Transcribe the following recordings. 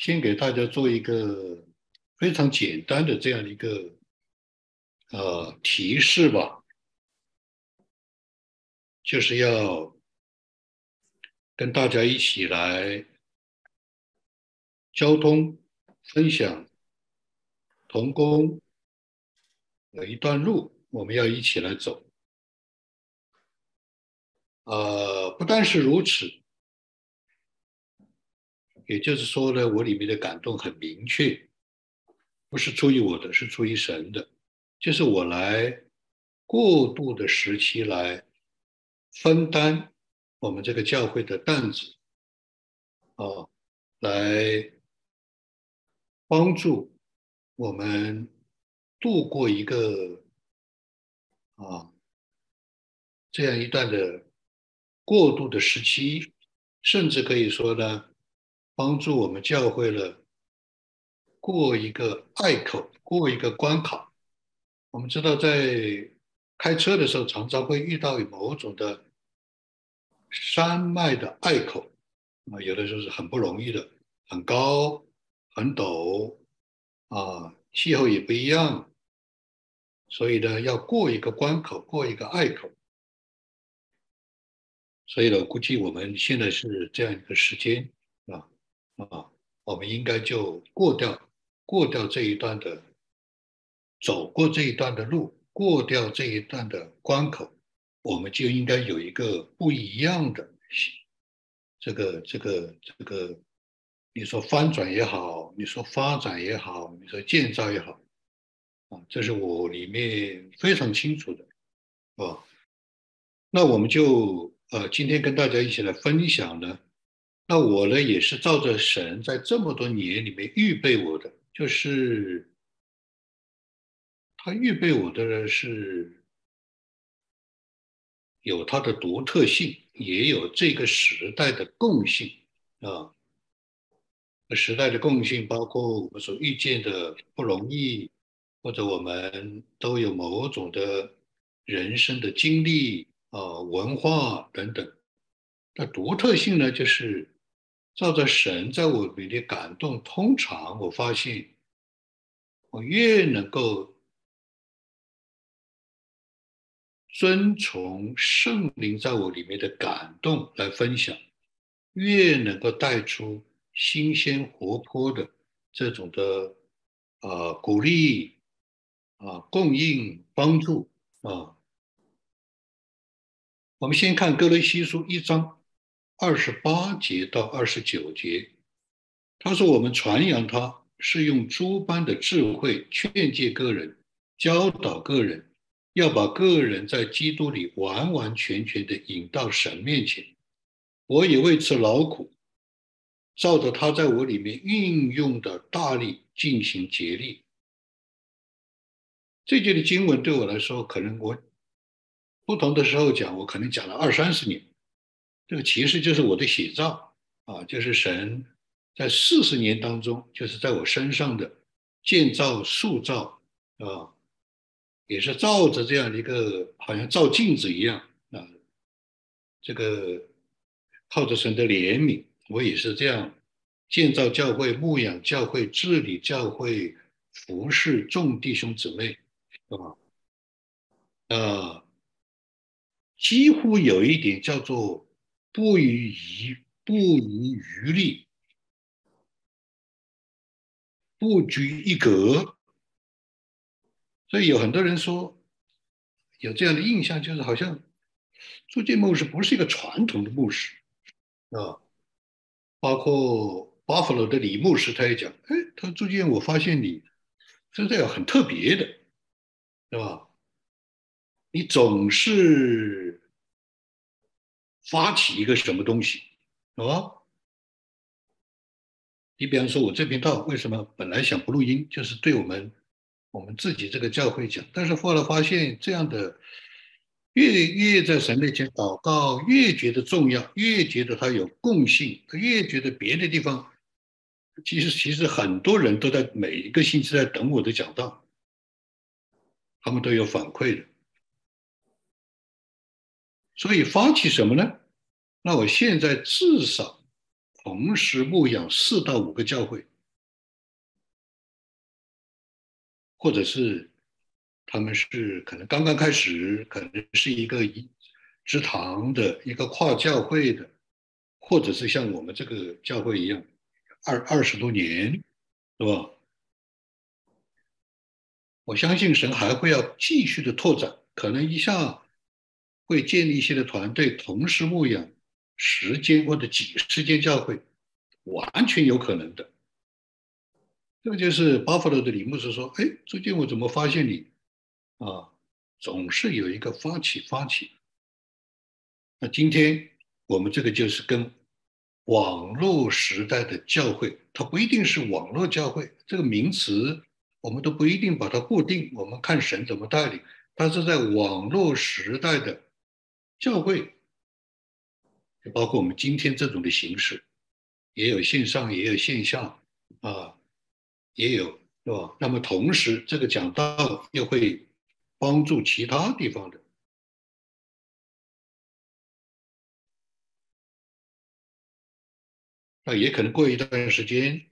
先给大家做一个非常简单的这样一个呃提示吧，就是要跟大家一起来交通分享同工有一段路，我们要一起来走。呃，不但是如此，也就是说呢，我里面的感动很明确，不是出于我的，是出于神的，就是我来过渡的时期来分担我们这个教会的担子，啊，来帮助我们度过一个啊这样一段的。过渡的时期，甚至可以说呢，帮助我们教会了过一个隘口，过一个关卡。我们知道，在开车的时候，常常会遇到某种的山脉的隘口，啊，有的时候是很不容易的，很高、很陡，啊，气候也不一样，所以呢，要过一个关口，过一个隘口。所以呢，估计我们现在是这样一个时间啊，我们应该就过掉过掉这一段的，走过这一段的路，过掉这一段的关口，我们就应该有一个不一样的这个这个这个，你说翻转也好，你说发展也好，你说建造也好，啊，这是我里面非常清楚的，啊，那我们就。呃，今天跟大家一起来分享呢，那我呢也是照着神在这么多年里面预备我的，就是他预备我的呢是有他的独特性，也有这个时代的共性啊。时代的共性包括我们所遇见的不容易，或者我们都有某种的人生的经历。啊，文化等等，那独特性呢？就是照着神在我里的感动，通常我发现，我越能够遵从圣灵在我里面的感动来分享，越能够带出新鲜活泼的这种的啊鼓励啊供应帮助啊。我们先看《哥雷西书》一章二十八节到二十九节，他说：“我们传扬他是用诸般的智慧劝诫个人，教导个人，要把个人在基督里完完全全的引到神面前。我也为此劳苦，照着他在我里面运用的大力进行竭力。”这节的经文对我来说，可能我。不同的时候讲，我可能讲了二三十年，这个其实就是我的写照啊，就是神在四十年当中，就是在我身上的建造、塑造啊，也是照着这样的一个，好像照镜子一样啊。这个靠着神的怜悯，我也是这样建造教会、牧养教会、治理教会、服侍众弟兄姊妹，是吧？啊。几乎有一点叫做不遗余不遗余力，不拘一格。所以有很多人说有这样的印象，就是好像朱建牧师不是一个传统的牧师啊。包括巴甫罗的李牧师他也讲，哎，他说朱建，我发现你是这样很特别的，是吧？你总是发起一个什么东西，啊？你比方说，我这频道为什么本来想不录音，就是对我们我们自己这个教会讲，但是后来发现这样的越越在神面前祷告，越觉得重要，越觉得它有共性，越觉得别的地方其实其实很多人都在每一个星期在等我的讲道，他们都有反馈的。所以发起什么呢？那我现在至少同时牧养四到五个教会，或者是他们是可能刚刚开始，可能是一个一支堂的一个跨教会的，或者是像我们这个教会一样，二二十多年，是吧？我相信神还会要继续的拓展，可能一下会建立一些的团队，同时牧养十间或者几十间教会，完全有可能的。这个就是巴弗罗的李牧师说：“哎，最近我怎么发现你啊，总是有一个发起发起。那今天我们这个就是跟网络时代的教会，它不一定是网络教会这个名词，我们都不一定把它固定。我们看神怎么带领，它是在网络时代的教会，就包括我们今天这种的形式，也有线上，也有线下啊。”也有是吧？那么同时，这个讲道又会帮助其他地方的。那也可能过一段时间，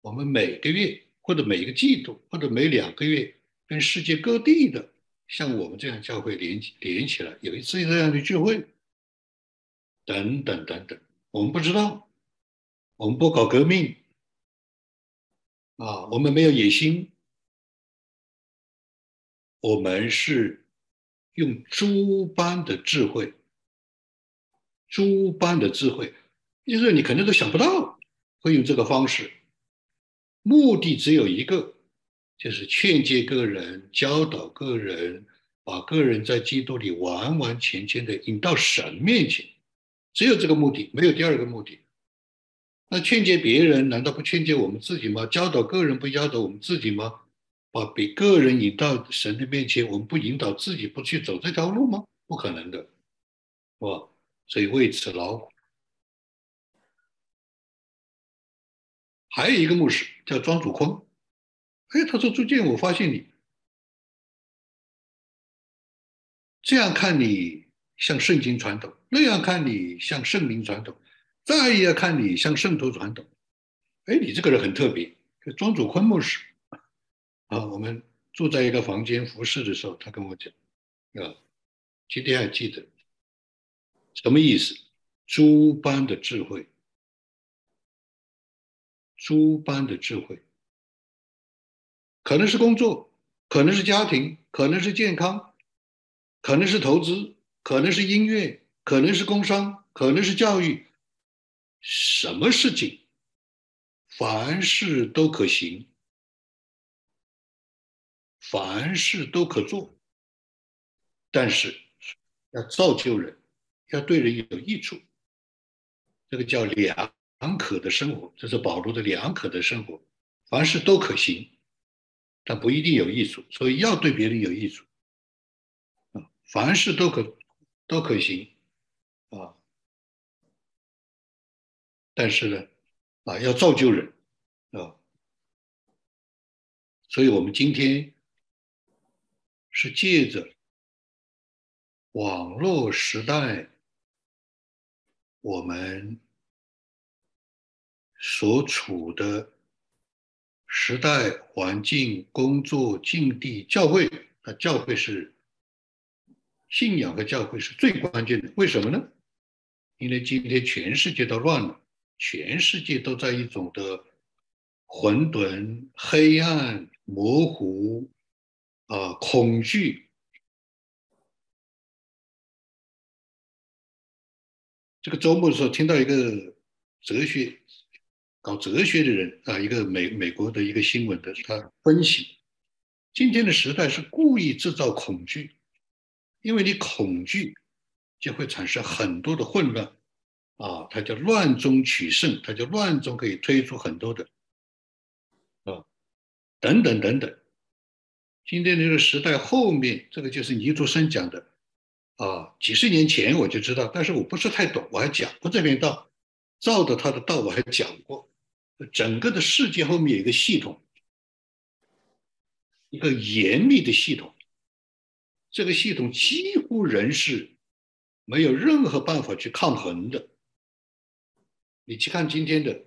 我们每个月或者每个季度或者每两个月，跟世界各地的像我们这样教会连连起来，有一次这样的聚会，等等等等，我们不知道，我们不搞革命。啊，我们没有野心，我们是用猪般的智慧，猪般的智慧，就是你可能都想不到会用这个方式，目的只有一个，就是劝诫个人，教导个人，把个人在基督里完完全全的引到神面前，只有这个目的，没有第二个目的。那劝诫别人，难道不劝诫我们自己吗？教导个人，不教导我们自己吗？把别个人引到神的面前，我们不引导自己，不去走这条路吗？不可能的，是吧？所以为此劳苦。还有一个牧师叫庄主坤，哎，他说：“朱建，我发现你这样看你像圣经传统，那样看你像圣灵传统。”再要看你像圣徒传统，哎，你这个人很特别。庄主坤牧师啊，我们住在一个房间服侍的时候，他跟我讲啊，今天还记得什么意思？猪般的智慧，猪般的智慧，可能是工作，可能是家庭，可能是健康，可能是投资，可能是音乐，可能是工商，可能是教育。什么事情，凡事都可行，凡事都可做，但是要造就人，要对人有益处，这个叫良可的生活，这是保罗的良可的生活。凡事都可行，但不一定有益处，所以要对别人有益处啊。凡事都可都可行啊。但是呢，啊，要造就人，啊，所以我们今天是借着网络时代，我们所处的时代环境、工作境地、教会，啊，教会是信仰和教会是最关键的。为什么呢？因为今天全世界都乱了。全世界都在一种的混沌、黑暗、模糊啊，恐惧。这个周末的时候，听到一个哲学搞哲学的人啊，一个美美国的一个新闻的，他分析今天的时代是故意制造恐惧，因为你恐惧就会产生很多的混乱。啊，它叫乱中取胜，它叫乱中可以推出很多的，啊，等等等等。今天这个时代后面，这个就是倪竹生讲的，啊，几十年前我就知道，但是我不是太懂，我还讲过这篇道，照着他的道我还讲过，整个的世界后面有一个系统，一个严密的系统，这个系统几乎人是没有任何办法去抗衡的。你去看今天的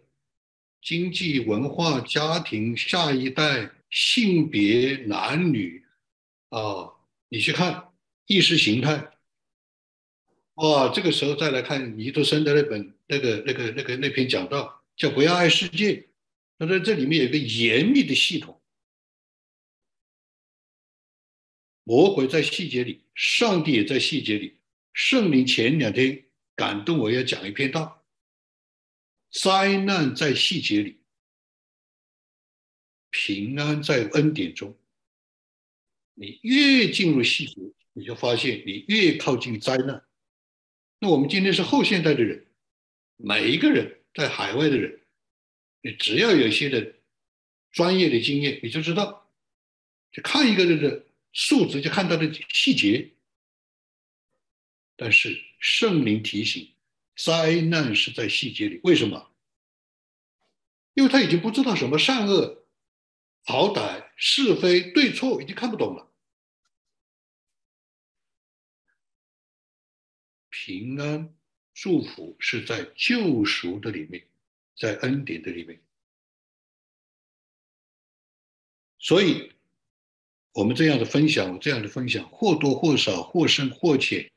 经济、文化、家庭、下一代性别、男女啊，你去看意识形态，哇，这个时候再来看尼托森的那本那个那个那个那篇讲道，叫《不要爱世界》，他说这里面有一个严密的系统，魔鬼在细节里，上帝也在细节里。圣灵前两天感动我要讲一篇道，灾难在细节里。平安在恩典中，你越进入细节，你就发现你越靠近灾难。那我们今天是后现代的人，每一个人在海外的人，你只要有一些的专业的经验，你就知道，就看一个人的数字，就看他的细节。但是圣灵提醒，灾难是在细节里。为什么？因为他已经不知道什么善恶。好歹是非对错已经看不懂了，平安祝福是在救赎的里面，在恩典的里面。所以，我们这样的分享，这样的分享，或多或少，或深或浅，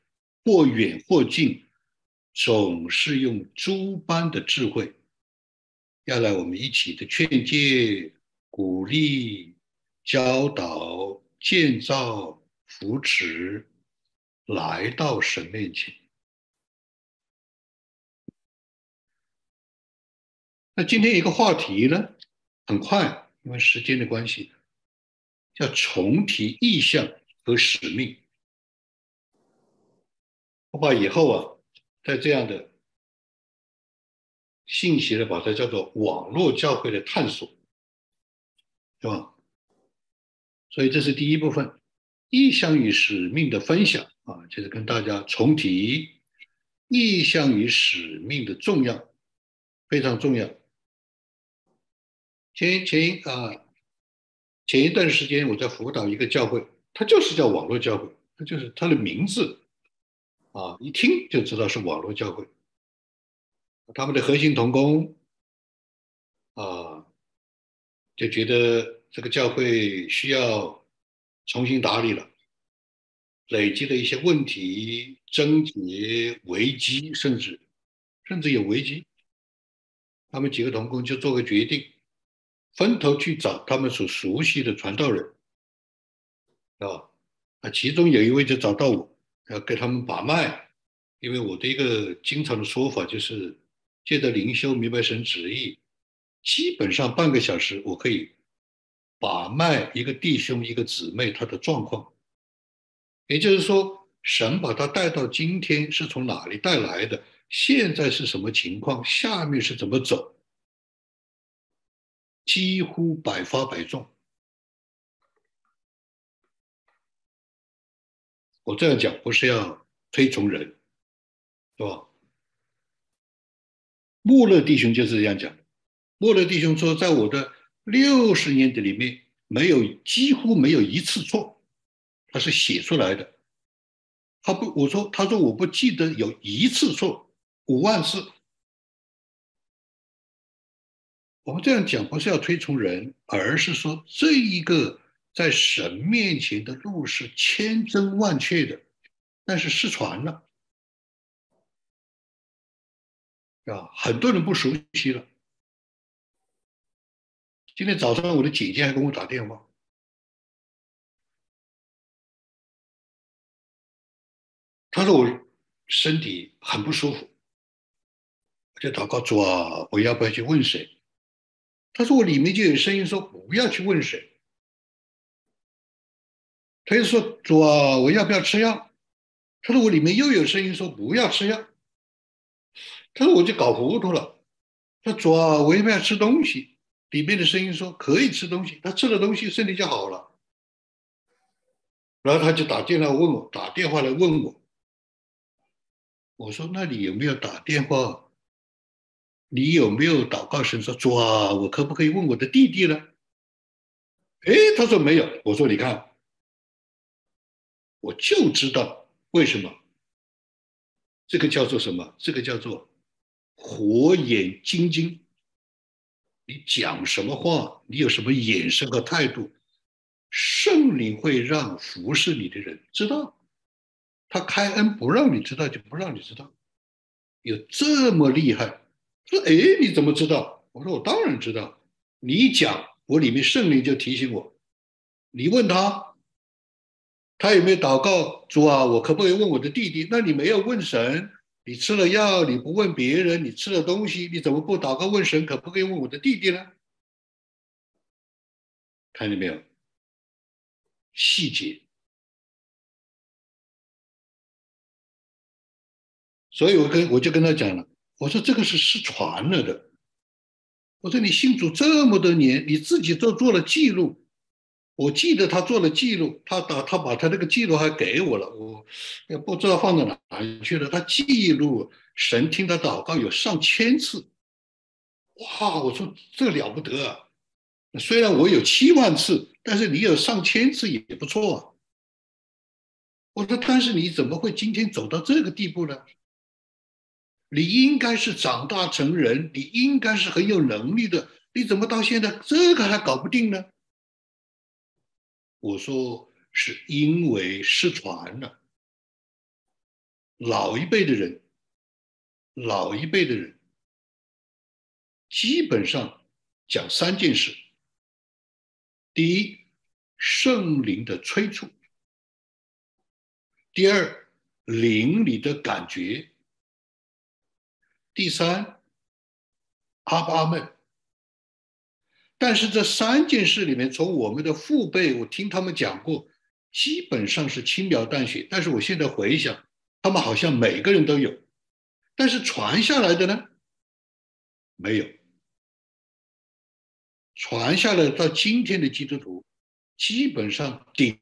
或远或近，总是用诸般的智慧，要来我们一起的劝诫。鼓励、教导、建造、扶持，来到神面前。那今天一个话题呢，很快，因为时间的关系，叫重提意向和使命。我把以后啊，在这样的信息呢，把它叫做网络教会的探索。是吧？所以这是第一部分，意向与使命的分享啊，就是跟大家重提意向与使命的重要，非常重要。前前啊，前一段时间我在辅导一个教会，它就是叫网络教会，它就是它的名字啊，一听就知道是网络教会。他们的核心同工啊。就觉得这个教会需要重新打理了，累积的一些问题、症结、危机，甚至甚至有危机。他们几个同工就做个决定，分头去找他们所熟悉的传道人，啊，啊，其中有一位就找到我，要给他们把脉，因为我的一个经常的说法就是，借着灵修明白神旨意。基本上半个小时，我可以把脉一个弟兄、一个姊妹他的状况，也就是说，神把他带到今天是从哪里带来的，现在是什么情况，下面是怎么走，几乎百发百中。我这样讲不是要推崇人，是吧？穆勒弟兄就是这样讲。莫勒弟兄说，在我的六十年的里面，没有几乎没有一次错，他是写出来的。他不，我说，他说我不记得有一次错，五万次。我们这样讲不是要推崇人，而是说这一个在神面前的路是千真万确的，但是失传了，啊，很多人不熟悉了。今天早上，我的姐姐还跟我打电话，她说我身体很不舒服，我就祷告主啊，我要不要去问谁？她说我里面就有声音说不要去问谁。他就说主啊，我要不要吃药？他说我里面又有声音说不要吃药。他说我就搞糊涂了。他说主啊，我要不要吃东西？里面的声音说可以吃东西，他吃了东西身体就好了。然后他就打电话问我，打电话来问我。我说：“那你有没有打电话？你有没有祷告神说主啊，我可不可以问我的弟弟呢？”哎，他说没有。我说：“你看，我就知道为什么。这个叫做什么？这个叫做火眼金睛。”你讲什么话，你有什么眼神和态度，圣灵会让服侍你的人知道。他开恩不让你知道，就不让你知道。有这么厉害？说哎，你怎么知道？我说我当然知道。你讲，我里面圣灵就提醒我。你问他，他有没有祷告？主啊，我可不可以问我的弟弟？那你没有问神，你吃了药，你不问别人，你吃了东西，你怎么不祷告问神？可不可以问我的弟弟呢？看见没有？细节。所以我跟我就跟他讲了，我说这个是失传了的。我说你信主这么多年，你自己都做了记录。我记得他做了记录，他打他把他那个记录还给我了，我也不知道放到哪里去了。他记录神听他祷告有上千次，哇！我说这了不得啊！虽然我有七万次，但是你有上千次也不错啊。我说，但是你怎么会今天走到这个地步呢？你应该是长大成人，你应该是很有能力的，你怎么到现在这个还搞不定呢？我说是因为失传了。老一辈的人，老一辈的人，基本上讲三件事：第一，圣灵的催促；第二，灵里的感觉；第三，阿巴们。但是这三件事里面，从我们的父辈，我听他们讲过，基本上是轻描淡写。但是我现在回想，他们好像每个人都有，但是传下来的呢，没有。传下来到今天的基督徒，基本上顶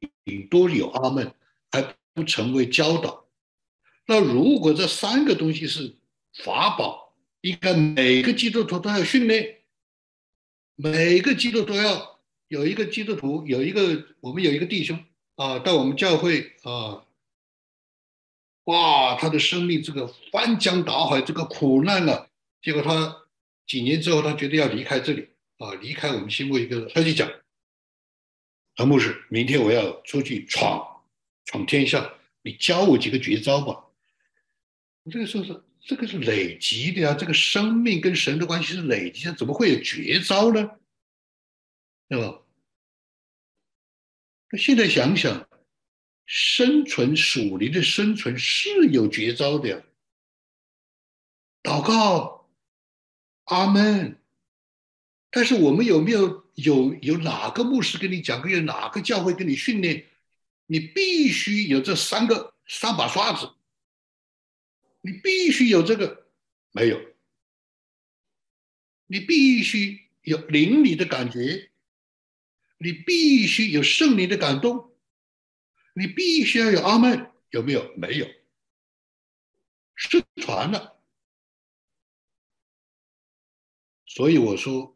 多有阿门，还不成为教导。那如果这三个东西是法宝，应该每个基督徒都要训练。每个基督都要有一个基督徒，有一个我们有一个弟兄啊，到我们教会啊，哇，他的生命这个翻江倒海，这个苦难啊，结果他几年之后，他决定要离开这里啊，离开我们新会一个，他就讲，唐牧师，明天我要出去闯闯天下，你教我几个绝招吧。我这个时候是。这个是累积的呀，这个生命跟神的关系是累积的，怎么会有绝招呢？对吧？那现在想想，生存属灵的生存是有绝招的呀。祷告，阿门。但是我们有没有有有哪个牧师跟你讲过，有哪个教会跟你训练？你必须有这三个三把刷子。你必须有这个，没有？你必须有灵里的感觉，你必须有圣灵的感动，你必须要有阿门，有没有？没有，失传了。所以我说，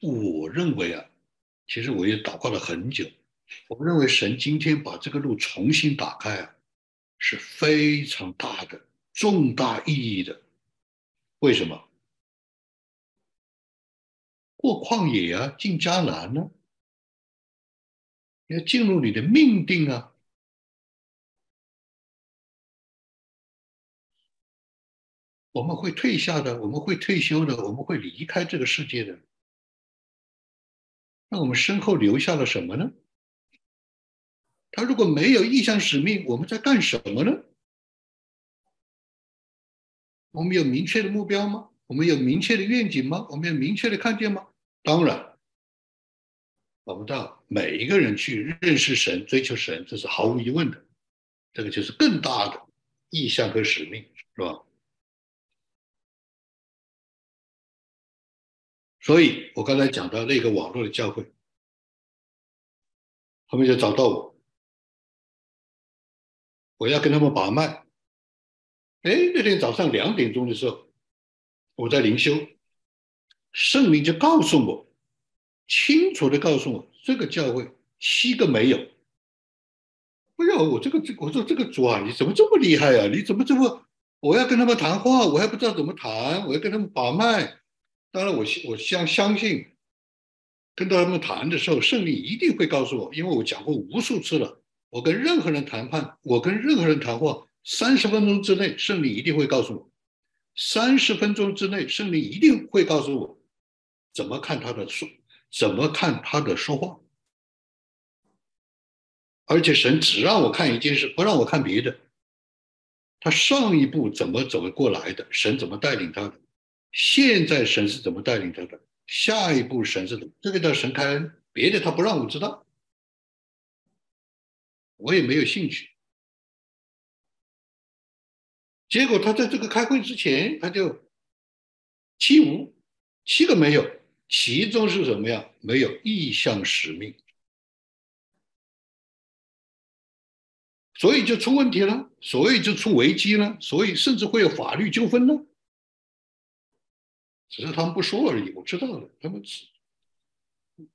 我认为啊，其实我也祷告了很久，我认为神今天把这个路重新打开啊。是非常大的、重大意义的。为什么？过旷野啊，进迦南呢？要进入你的命定啊！我们会退下的，我们会退休的，我们会离开这个世界的。那我们身后留下了什么呢？他如果没有意向使命，我们在干什么呢？我们有明确的目标吗？我们有明确的愿景吗？我们有明确的看见吗？当然，我们到每一个人去认识神、追求神，这是毫无疑问的。这个就是更大的意向和使命，是吧？所以我刚才讲到那个网络的教会，他们就找到我。我要跟他们把脉。哎，那天早上两点钟的时候，我在灵修，圣灵就告诉我，清楚的告诉我，这个教会七个没有。哎呀，我这个这，我说这个主啊，你怎么这么厉害啊？你怎么这么？我要跟他们谈话，我还不知道怎么谈，我要跟他们把脉。当然我我相相信，跟他们谈的时候，胜利一定会告诉我，因为我讲过无数次了。我跟任何人谈判，我跟任何人谈话，三十分钟之内，胜利一定会告诉我。三十分钟之内，胜利一定会告诉我怎么看他的说，怎么看他的说话。而且神只让我看一件事，不让我看别的。他上一步怎么走过来的？神怎么带领他的？现在神是怎么带领他的？下一步神是怎么？这个叫神开恩，别的他不让我知道，我也没有兴趣。结果他在这个开会之前，他就七无七个没有，其中是什么呀？没有意向使命。所以就出问题了，所以就出危机了，所以甚至会有法律纠纷呢。只是他们不说而已，我知道的。他们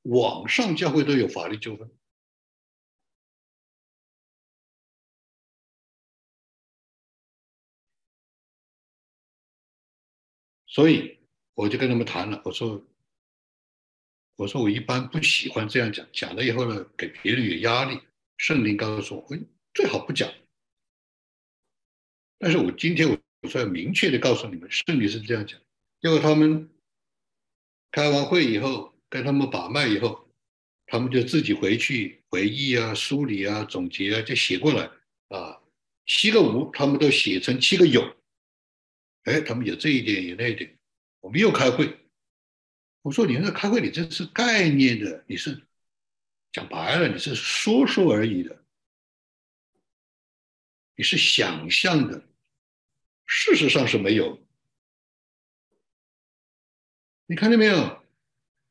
网上教会都有法律纠纷，所以我就跟他们谈了。我说：“我说我一般不喜欢这样讲，讲了以后呢，给别人有压力。圣灵告诉我。”最好不讲，但是我今天我我说要明确的告诉你们，圣灵是这样讲。结果他们开完会以后，跟他们把脉以后，他们就自己回去回忆啊、梳理啊、总结啊，就写过来啊。七个无，他们都写成七个有。哎，他们有这一点，有那一点。我们又开会，我说你那开会，你这是概念的，你是讲白了，你是说说而已的。你是想象的，事实上是没有。你看见没有？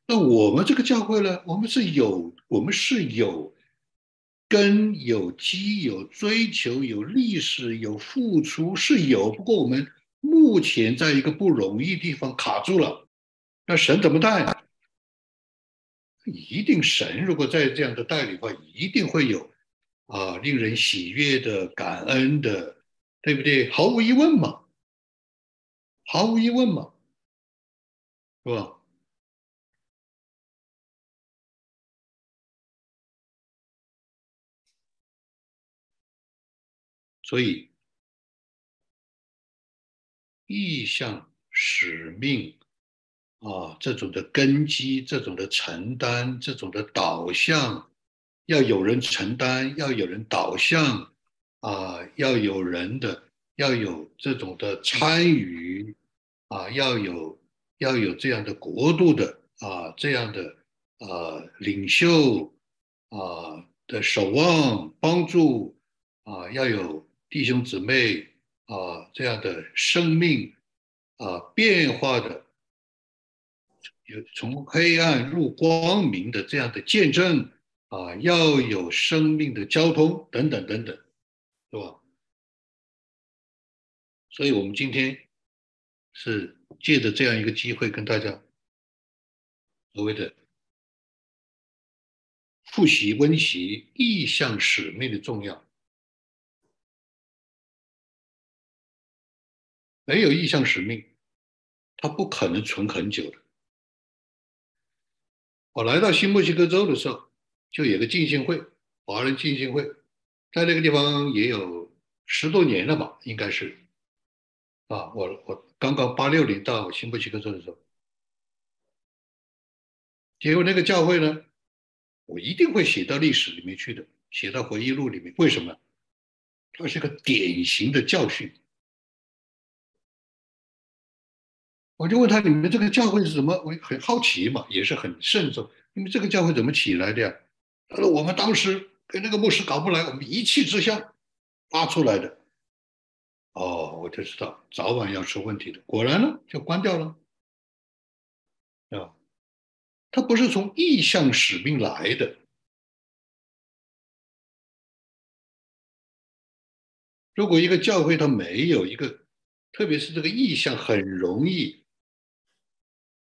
那我们这个教会呢？我们是有，我们是有根、有基、有追求、有历史、有付出，是有。不过我们目前在一个不容易地方卡住了。那神怎么带？一定神如果在这样的带领话，一定会有。啊，令人喜悦的、感恩的，对不对？毫无疑问嘛，毫无疑问嘛，是吧？所以，意向、使命啊，这种的根基、这种的承担、这种的导向。要有人承担，要有人导向，啊，要有人的，要有这种的参与，啊，要有要有这样的国度的啊，这样的啊领袖啊的守望帮助啊，要有弟兄姊妹啊这样的生命啊变化的，有从黑暗入光明的这样的见证。啊，要有生命的交通等等等等，是吧？所以，我们今天是借着这样一个机会，跟大家所谓的复习温习意向使命的重要。没有意向使命，它不可能存很久的。我来到新墨西哥州的时候。就有个浸信会，华人浸信会，在那个地方也有十多年了吧，应该是。啊，我我刚刚八六年到新墨西哥州的时候，结果那个教会呢，我一定会写到历史里面去的，写到回忆录里面。为什么？它是个典型的教训。我就问他：你们这个教会是怎么？我很好奇嘛，也是很慎重。你们这个教会怎么起来的呀？他说：“我们当时跟那个牧师搞不来，我们一气之下发出来的。哦，我就知道早晚要出问题的。果然呢，就关掉了。啊，他不是从意向使命来的。如果一个教会它没有一个，特别是这个意向，很容易，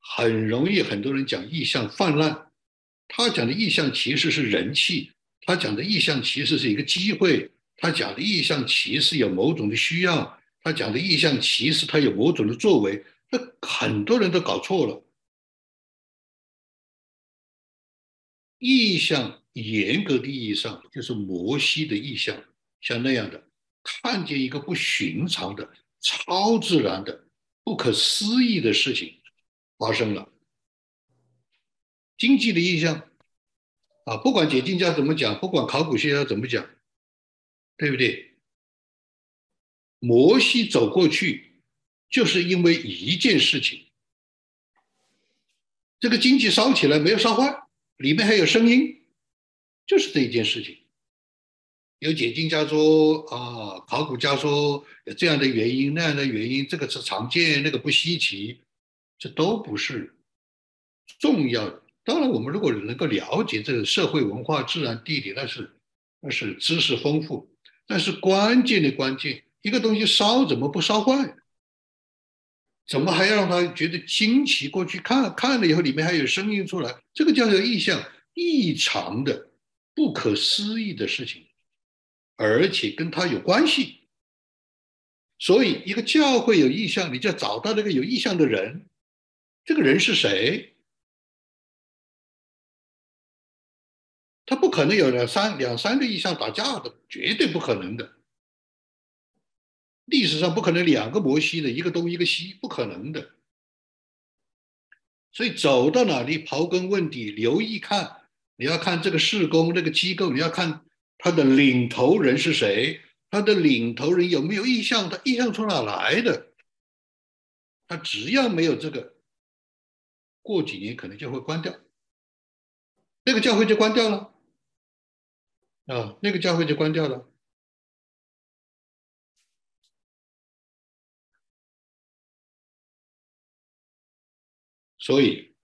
很容易很多人讲意向泛滥。他讲的意向其实是人气他讲的意向其实是一个机会他讲的意向其实有某种的需要他讲的意向其实他有某种的作为那很多人都搞错了。意向严格的意义上就是摩西的意向像那样的看见一个不寻常的超自然的不可思议的事情发生了。经济的意象啊，不管解经家怎么讲，不管考古学家怎么讲，对不对？摩西走过去，就是因为一件事情，这个经济烧起来没有烧坏。里面还有声音，就是这一件事情。有解经家说啊，考古家说有这样的原因、那样的原因，这个是常见，那个不稀奇，这都不是重要的。当然，我们如果能够了解这个社会文化、自然地理，那是那是知识丰富。但是关键的关键，一个东西烧怎么不烧坏？怎么还要让他觉得惊奇？过去看看了以后，里面还有声音出来，这个叫做异象，异常的、不可思议的事情，而且跟他有关系。所以，一个教会有异象，你就要找到那个有异象的人。这个人是谁？他不可能有两三两三个意象打架的，绝对不可能的。历史上不可能两个摩西的，一个东一个西，不可能的。所以走到哪里刨根问底，留意看，你要看这个事工这个机构，你要看他的领头人是谁，他的领头人有没有意向，他意向从哪来的？他只要没有这个，过几年可能就会关掉，那个教会就关掉了，啊，那个教会就关掉了。所以，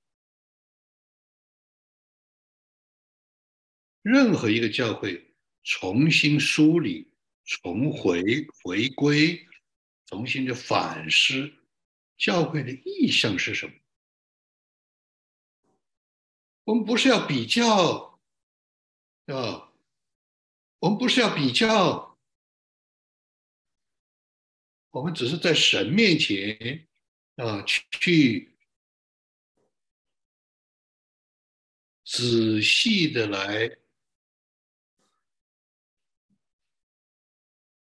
任何一个教会重新梳理、重回回归、重新的反思，教会的意向是什么？我们不是要比较，啊，我们不是要比较，我们只是在神面前啊去。仔细的来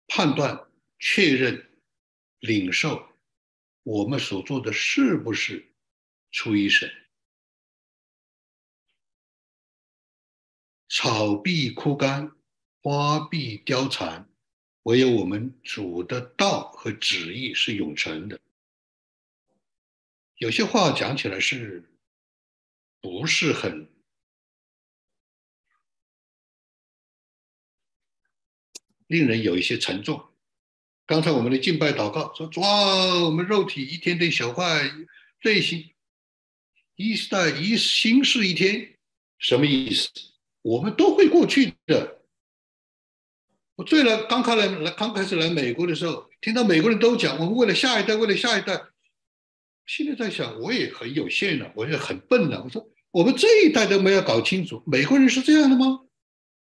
判断、确认、领受我们所做的是不是出于神。草必枯干，花必凋残，唯有我们主的道和旨意是永存的。有些话讲起来是不是很？令人有一些沉重。刚才我们的敬拜祷告说：“哇，我们肉体一天天小坏，内心一代一心是一天，什么意思？我们都会过去的。我最了刚开来来刚开始来美国的时候，听到美国人都讲，我们为了下一代，为了下一代。现在在想，我也很有限了，我也很笨了。我说，我们这一代都没有搞清楚，美国人是这样的吗？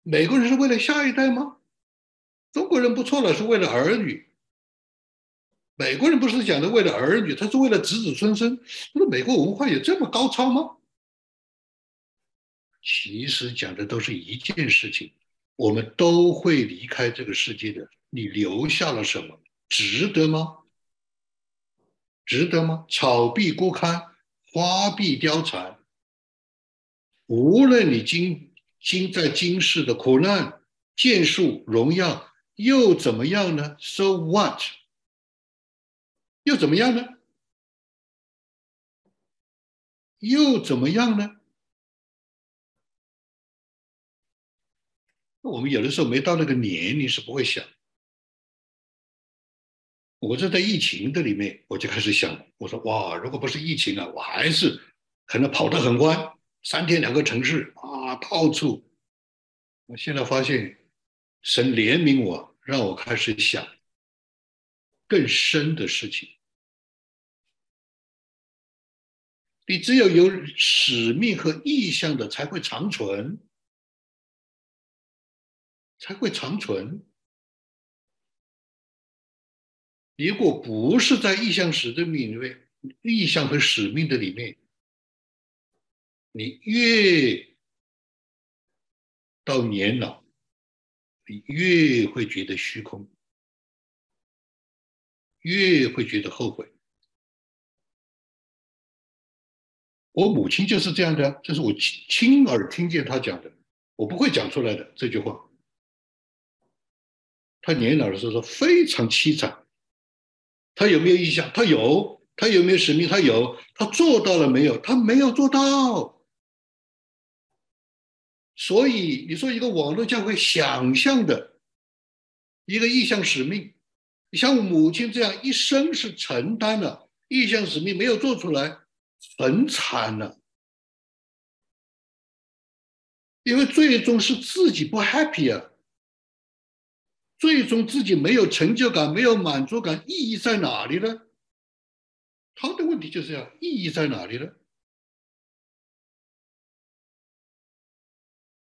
美国人是为了下一代吗？”中国人不错了，是为了儿女；美国人不是讲的为了儿女，他是为了子子孙孙。他说美国文化有这么高超吗？其实讲的都是一件事情：我们都会离开这个世界的。你留下了什么？值得吗？值得吗？草必枯干，花必凋残。无论你今今在今世的苦难、建树、荣耀。又怎么样呢？So what？又怎么样呢？又怎么样呢？我们有的时候没到那个年龄是不会想。我这在疫情的里面，我就开始想，我说哇，如果不是疫情啊，我还是可能跑得很欢，三天两个城市啊，到处。我现在发现，神怜悯我。让我开始想更深的事情。你只有有使命和意向的，才会长存，才会长存。如果不是在意向使的里面，意向和使命的里面，你越到年老，你越会觉得虚空，越会觉得后悔。我母亲就是这样的，这是我亲亲耳听见她讲的，我不会讲出来的这句话。他年老的时候说非常凄惨。他有没有意向？他有。他有没有使命？他有。他做到了没有？他没有做到。所以你说一个网络教会想象的一个意向使命，像母亲这样一生是承担了意向使命，没有做出来。很惨了，因为最终是自己不 happy 啊，最终自己没有成就感，没有满足感，意义在哪里呢？他的问题就是要意义在哪里呢？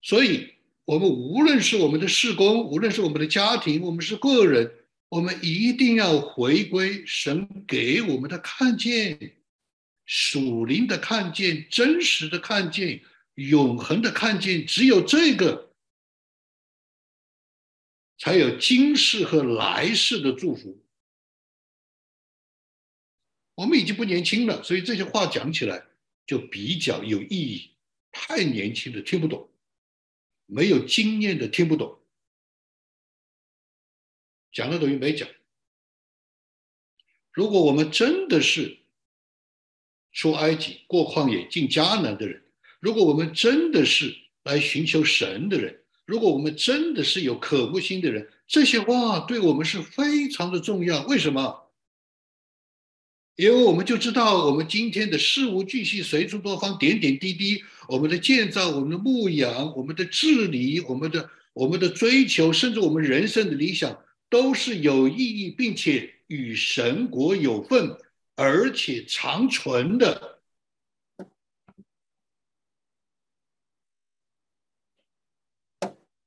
所以，我们无论是我们的事工，无论是我们的家庭，我们是个人，我们一定要回归神给我们的看见。属灵的看见，真实的看见，永恒的看见，只有这个，才有今世和来世的祝福。我们已经不年轻了，所以这些话讲起来就比较有意义。太年轻的听不懂，没有经验的听不懂，讲了等于没讲。如果我们真的是，出埃及、过旷野、进迦南的人，如果我们真的是来寻求神的人，如果我们真的是有可慕心的人，这些话对我们是非常的重要。为什么？因为我们就知道，我们今天的事无巨细、随处多方、点点滴滴，我们的建造、我们的牧养、我们的治理、我们的我们的追求，甚至我们人生的理想，都是有意义，并且与神国有份。而且长存的，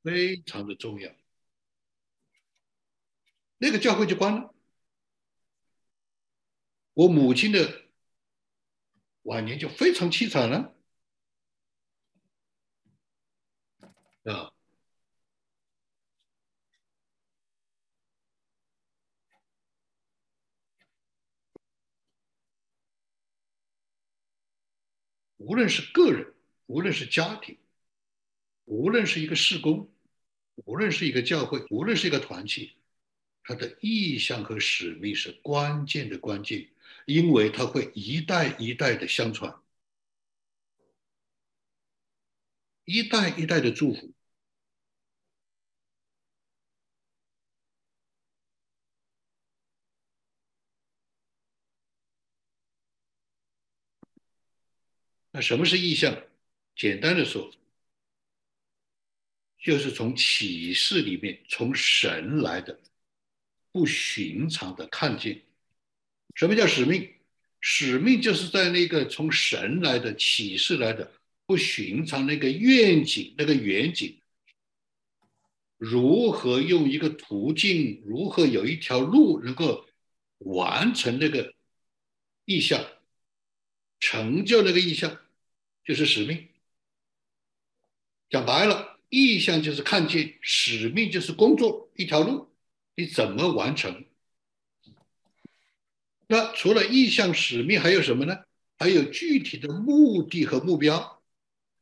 非常的重要。那个教会就关了。我母亲的晚年就非常凄惨了，啊。无论是个人，无论是家庭，无论是一个事工，无论是一个教会，无论是一个团体，它的意向和使命是关键的关键，因为它会一代一代的相传，一代一代的祝福。那什么是意向？简单的说，就是从启示里面从神来的不寻常的看见。什么叫使命？使命就是在那个从神来的启示来的不寻常那个愿景、那个远景，如何用一个途径，如何有一条路能够完成那个意向，成就那个意向。就是使命，讲白了，意向就是看见，使命就是工作一条路，你怎么完成？那除了意向、使命，还有什么呢？还有具体的目的和目标。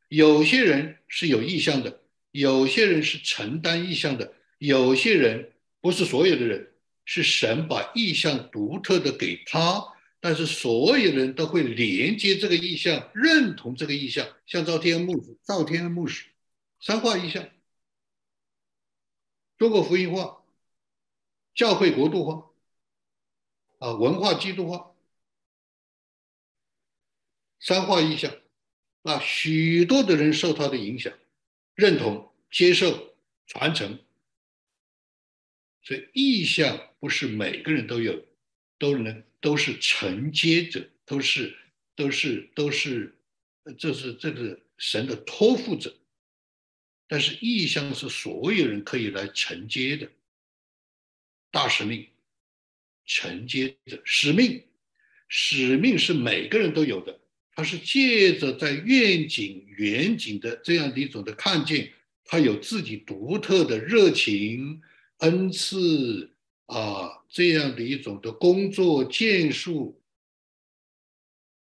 有些人是有意向的，有些人是承担意向的，有些人不是所有的人，是神把意向独特的给他。但是所有人都会连接这个意向，认同这个意向，像赵天牧师、赵天牧师，三化意象，中国福音化，教会国度化，啊，文化基督化，三化意象，啊，许多的人受他的影响，认同、接受、传承，所以意象不是每个人都有，都能。都是承接者，都是都是都是，这是这个神的托付者。但是意向是所有人可以来承接的，大使命，承接的使命，使命是每个人都有的。它是借着在愿景远景的这样的一种的看见，他有自己独特的热情、恩赐啊，这样的一种的工作建树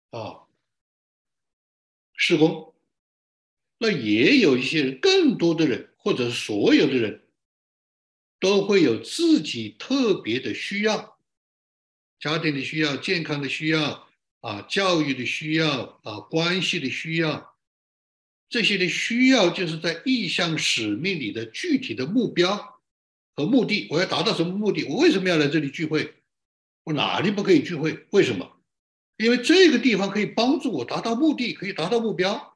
啊，施工。那也有一些人，更多的人，或者是所有的人，都会有自己特别的需要，家庭的需要、健康的需要啊、教育的需要啊、关系的需要。这些的需要，就是在意向使命里的具体的目标和目的。我要达到什么目的？我为什么要来这里聚会？我哪里不可以聚会？为什么？因为这个地方可以帮助我达到目的，可以达到目标。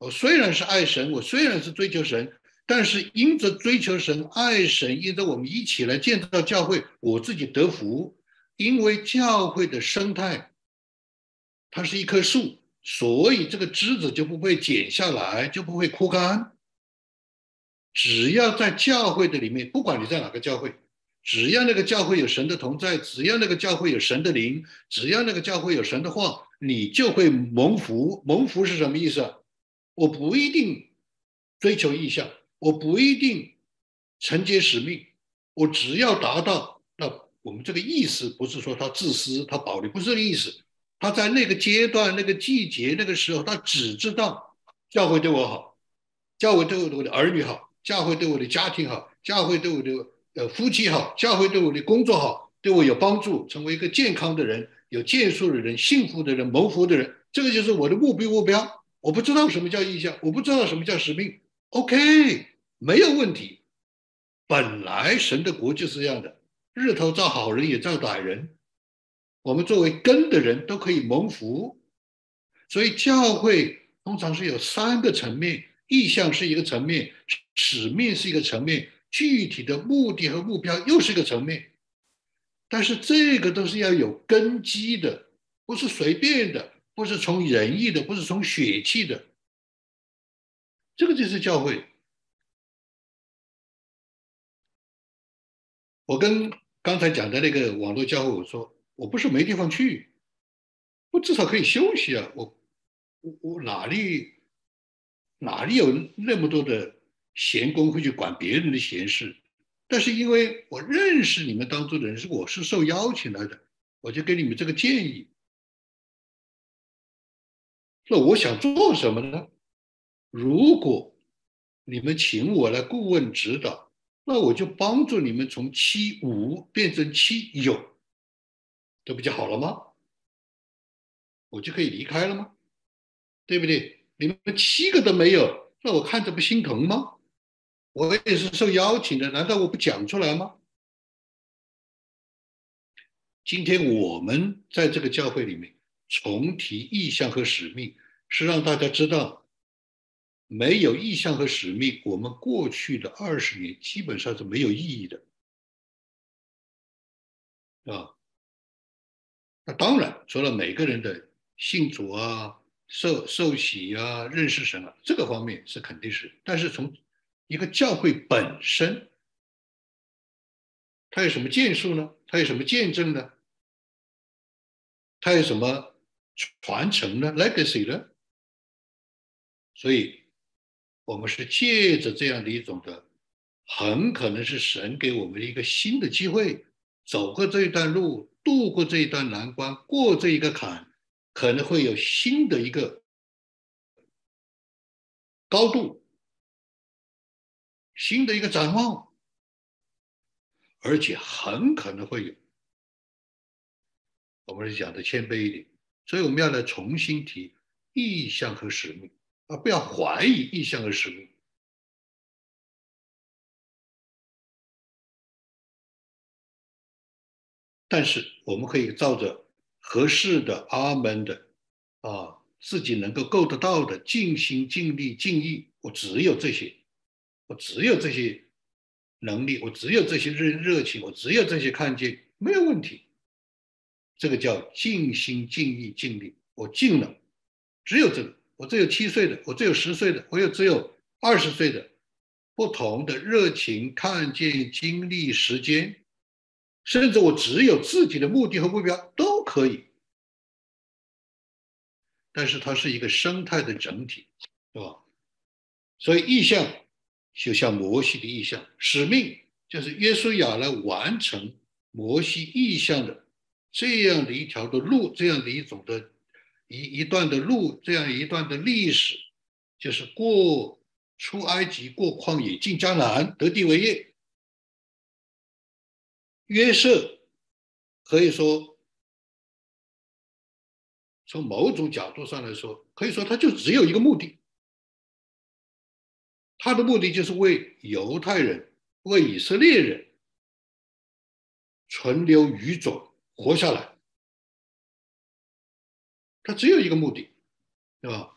我虽然是爱神，我虽然是追求神，但是因着追求神、爱神，因着我们一起来建造教会，我自己得福。因为教会的生态，它是一棵树。所以这个枝子就不会剪下来，就不会枯干。只要在教会的里面，不管你在哪个教会，只要那个教会有神的同在，只要那个教会有神的灵，只要那个教会有神的话，你就会蒙福。蒙福是什么意思？我不一定追求意向，我不一定承接使命，我只要达到，那我们这个意思不是说他自私，他保留，不是这个意思。他在那个阶段、那个季节、那个时候，他只知道教会对我好，教会对我的儿女好，教会对我的家庭好，教会对我的呃夫妻好，教会对我的工作好，对我有帮助，成为一个健康的人、有建树的人、幸福的人、谋福的人，这个就是我的目标目标。我不知道什么叫意向，我不知道什么叫使命。OK，没有问题。本来神的国就是这样的，日头照好人也照歹人。我们作为根的人都可以蒙福，所以教会通常是有三个层面：意向是一个层面，使命是一个层面，具体的目的和目标又是一个层面。但是这个都是要有根基的，不是随便的，不是从仁义的，不是从血气的。这个就是教会。我跟刚才讲的那个网络教会我说。我不是没地方去，我至少可以休息啊！我我我哪里哪里有那么多的闲工会去管别人的闲事？但是因为我认识你们当中的人，是我是受邀请来的，我就给你们这个建议。那我想做什么呢？如果你们请我来顾问指导，那我就帮助你们从七无变成七有。这不就好了吗？我就可以离开了吗？对不对？你们七个都没有，那我看着不心疼吗？我也是受邀请的，难道我不讲出来吗？今天我们在这个教会里面重提意向和使命，是让大家知道，没有意向和使命，我们过去的二十年基本上是没有意义的，啊。那当然，除了每个人的信主啊、受受洗啊、认识神啊这个方面是肯定是，但是从一个教会本身，它有什么建树呢？它有什么见证呢？它有什么传承呢？legacy 呢？所以，我们是借着这样的一种的，很可能是神给我们一个新的机会，走过这一段路。度过这一段难关，过这一个坎，可能会有新的一个高度，新的一个展望，而且很可能会有。我们是讲的谦卑一点，所以我们要来重新提意向和使命，啊不要怀疑意向和使命。但是我们可以照着合适的阿门的啊，自己能够够得到的，尽心尽力尽意。我只有这些，我只有这些能力，我只有这些热热情，我只有这些看见，没有问题。这个叫尽心尽意尽力，我尽了，只有这个。我只有七岁的，我只有十岁的，我有只有二十岁的，不同的热情、看见、经历、时间。甚至我只有自己的目的和目标都可以，但是它是一个生态的整体，对吧？所以意象就像摩西的意象，使命就是约书亚来完成摩西意象的这样的一条的路，这样的一种的一一段的路，这样一段的历史，就是过出埃及，过旷野，进迦南，得地为业。约瑟可以说，从某种角度上来说，可以说他就只有一个目的。他的目的就是为犹太人、为以色列人存留余种活下来。他只有一个目的，对吧？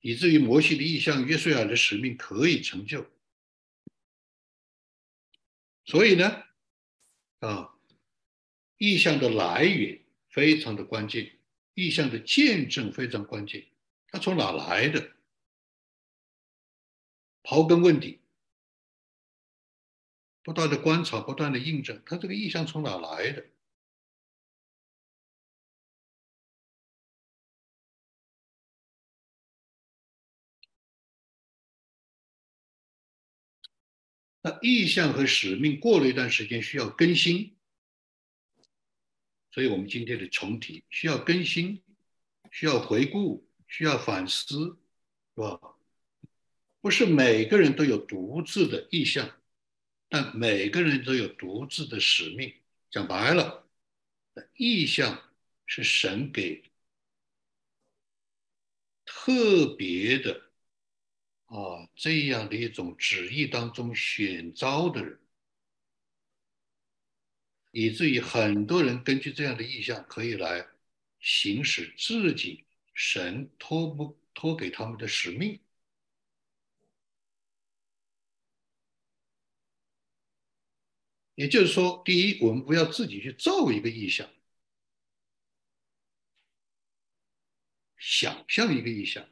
以至于摩西的意向、约书亚的使命可以成就。所以呢，啊，意向的来源非常的关键，意向的见证非常关键。他从哪来的？刨根问底，不断的观察，不断的印证，他这个意向从哪来的？那意向和使命过了一段时间需要更新，所以我们今天的重提需要更新，需要回顾，需要反思，是吧？不是每个人都有独自的意向，但每个人都有独自的使命。讲白了，意向是神给特别的啊这样的一种旨意当中选召的人，以至于很多人根据这样的意向可以来行使自己神托不托给他们的使命。也就是说，第一，我们不要自己去造一个意象，想象一个意象，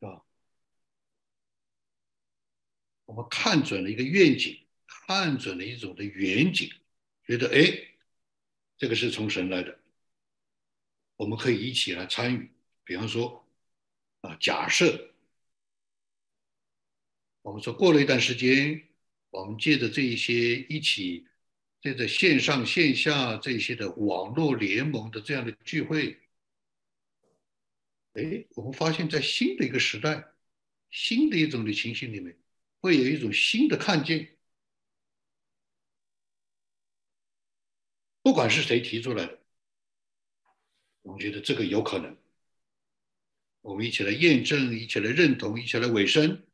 是吧？我们看准了一个愿景，看准了一种的远景，觉得哎，这个是从神来的，我们可以一起来参与。比方说，啊，假设。我们说过了一段时间，我们借着这一些一起，借着线上线下这些的网络联盟的这样的聚会，哎，我们发现，在新的一个时代，新的一种的情形里面，会有一种新的看见。不管是谁提出来的，我们觉得这个有可能。我们一起来验证，一起来认同，一起来委身。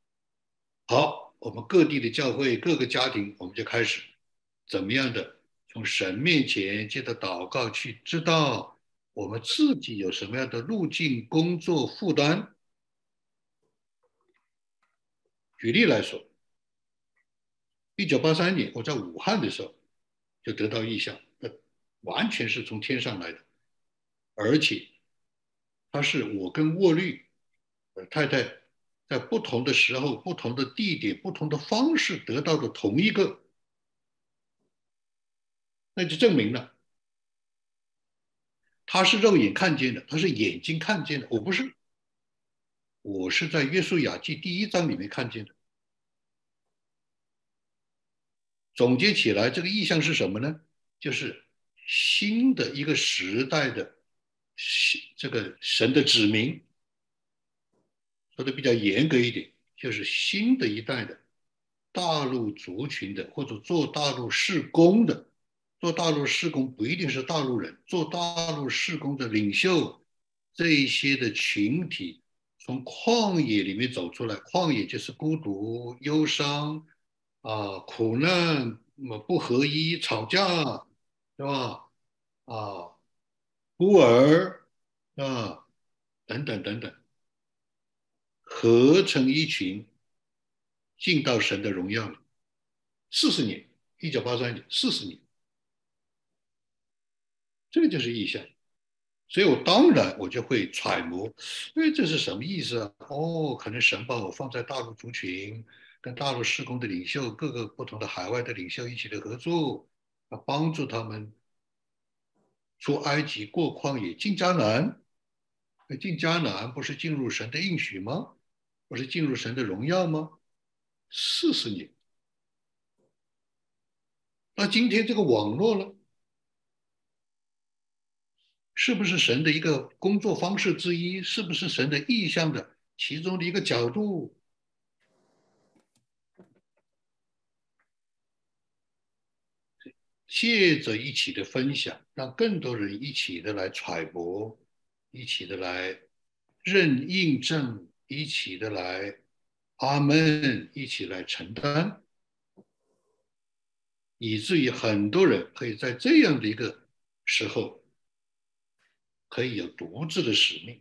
好，我们各地的教会、各个家庭，我们就开始怎么样的从神面前借着祷告去知道我们自己有什么样的路径、工作负担。举例来说，一九八三年我在武汉的时候就得到意向，那完全是从天上来的，而且他是我跟沃律呃太太。在不同的时候、不同的地点、不同的方式得到的同一个，那就证明了他是肉眼看见的，他是眼睛看见的。我不是，我是在《约书亚记》第一章里面看见的。总结起来，这个意象是什么呢？就是新的一个时代的这个神的指明。说的比较严格一点，就是新的一代的大陆族群的，或者做大陆施工的，做大陆施工不一定是大陆人，做大陆施工的领袖，这一些的群体从旷野里面走出来，旷野就是孤独、忧伤啊、苦难、么不合一、吵架，是吧？啊，孤儿啊，等等等等。合成一群，进到神的荣耀里。四十年，一九八三年，四十年，这个就是意象。所以我当然我就会揣摩，哎，这是什么意思啊？哦，可能神把我放在大陆族群，跟大陆施工的领袖，各个不同的海外的领袖一起的合作，啊，帮助他们出埃及、过旷野、进迦南。进迦南不是进入神的应许吗？不是进入神的荣耀吗？四十年。那今天这个网络呢？是不是神的一个工作方式之一？是不是神的意向的其中的一个角度？借着一起的分享，让更多人一起的来揣摩，一起的来认印证，一起的来阿门，一起来承担，以至于很多人可以在这样的一个时候，可以有独自的使命。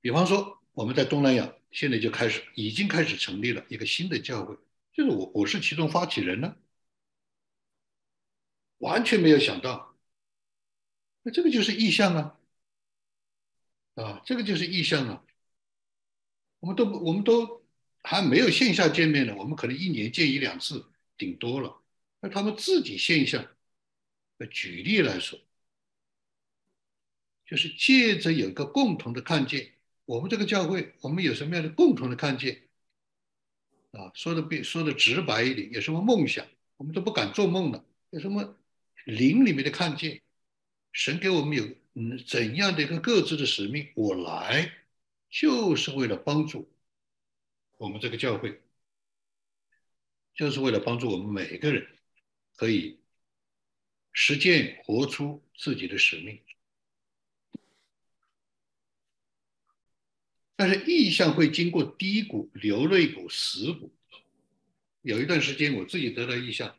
比方说，我们在东南亚现在就开始，已经开始成立了一个新的教会，就是我，我是其中发起人呢。完全没有想到，那这个就是意向啊，啊，这个就是意向啊。我们都我们都还没有线下见面呢，我们可能一年见一两次，顶多了。那他们自己线下，举例来说，就是借着有个共同的看见，我们这个教会，我们有什么样的共同的看见？啊，说的比说的直白一点，有什么梦想，我们都不敢做梦了，有什么？灵里面的看见，神给我们有嗯怎样的一个各自的使命？我来就是为了帮助我们这个教会，就是为了帮助我们每个人可以实践活出自己的使命。但是意向会经过低谷、流泪谷、死谷。有一段时间，我自己得到意向，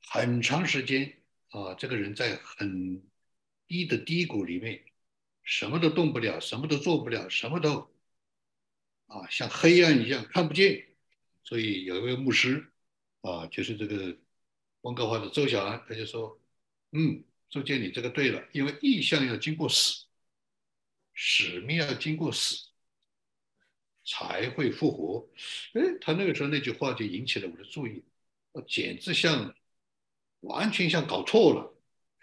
很长时间。啊，这个人在很低的低谷里面，什么都动不了，什么都做不了，什么都啊，像黑暗一样看不见。所以有一位牧师啊，就是这个温哥华的周小安，他就说：“嗯，周建你这个对了，因为意向要经过死，使命要经过死，才会复活。”哎，他那个时候那句话就引起了我的注意，简直像。完全像搞错了，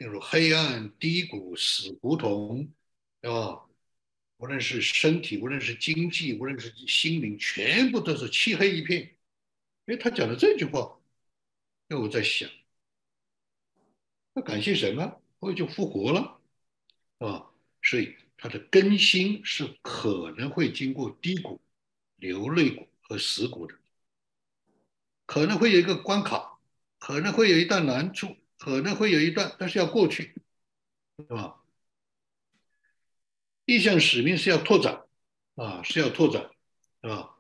例如黑暗、低谷、死胡同，对吧？无论是身体，无论是经济，无论是心灵，全部都是漆黑一片。哎，他讲的这句话，那我在想，那感谢神啊，我就复活了，啊，所以他的更新是可能会经过低谷、流泪谷和死谷的，可能会有一个关卡。可能会有一段难处，可能会有一段，但是要过去，是吧？意向使命是要拓展，啊，是要拓展，是吧？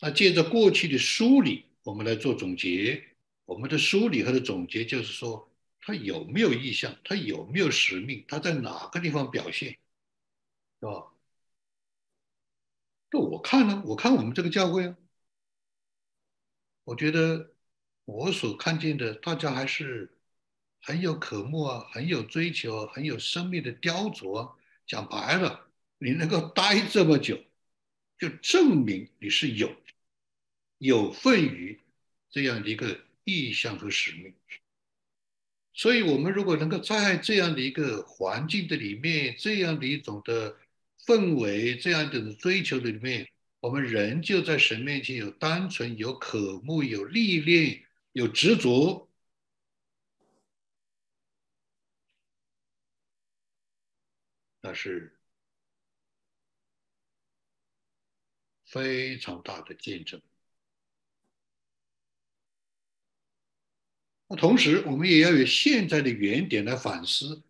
那借着过去的梳理，我们来做总结。我们的梳理和的总结就是说，他有没有意向，他有没有使命，他在哪个地方表现，是吧？那我看呢，我看我们这个教会啊，我觉得。我所看见的，大家还是很有渴慕啊，很有追求，很有生命的雕琢。讲白了，你能够待这么久，就证明你是有有份于这样的一个意向和使命。所以，我们如果能够在这样的一个环境的里面，这样的一种的氛围，这样的追求的里面，我们人就在神面前有单纯、有渴慕、有历练。有执着，那是非常大的见证。那同时，我们也要有现在的原点来反思：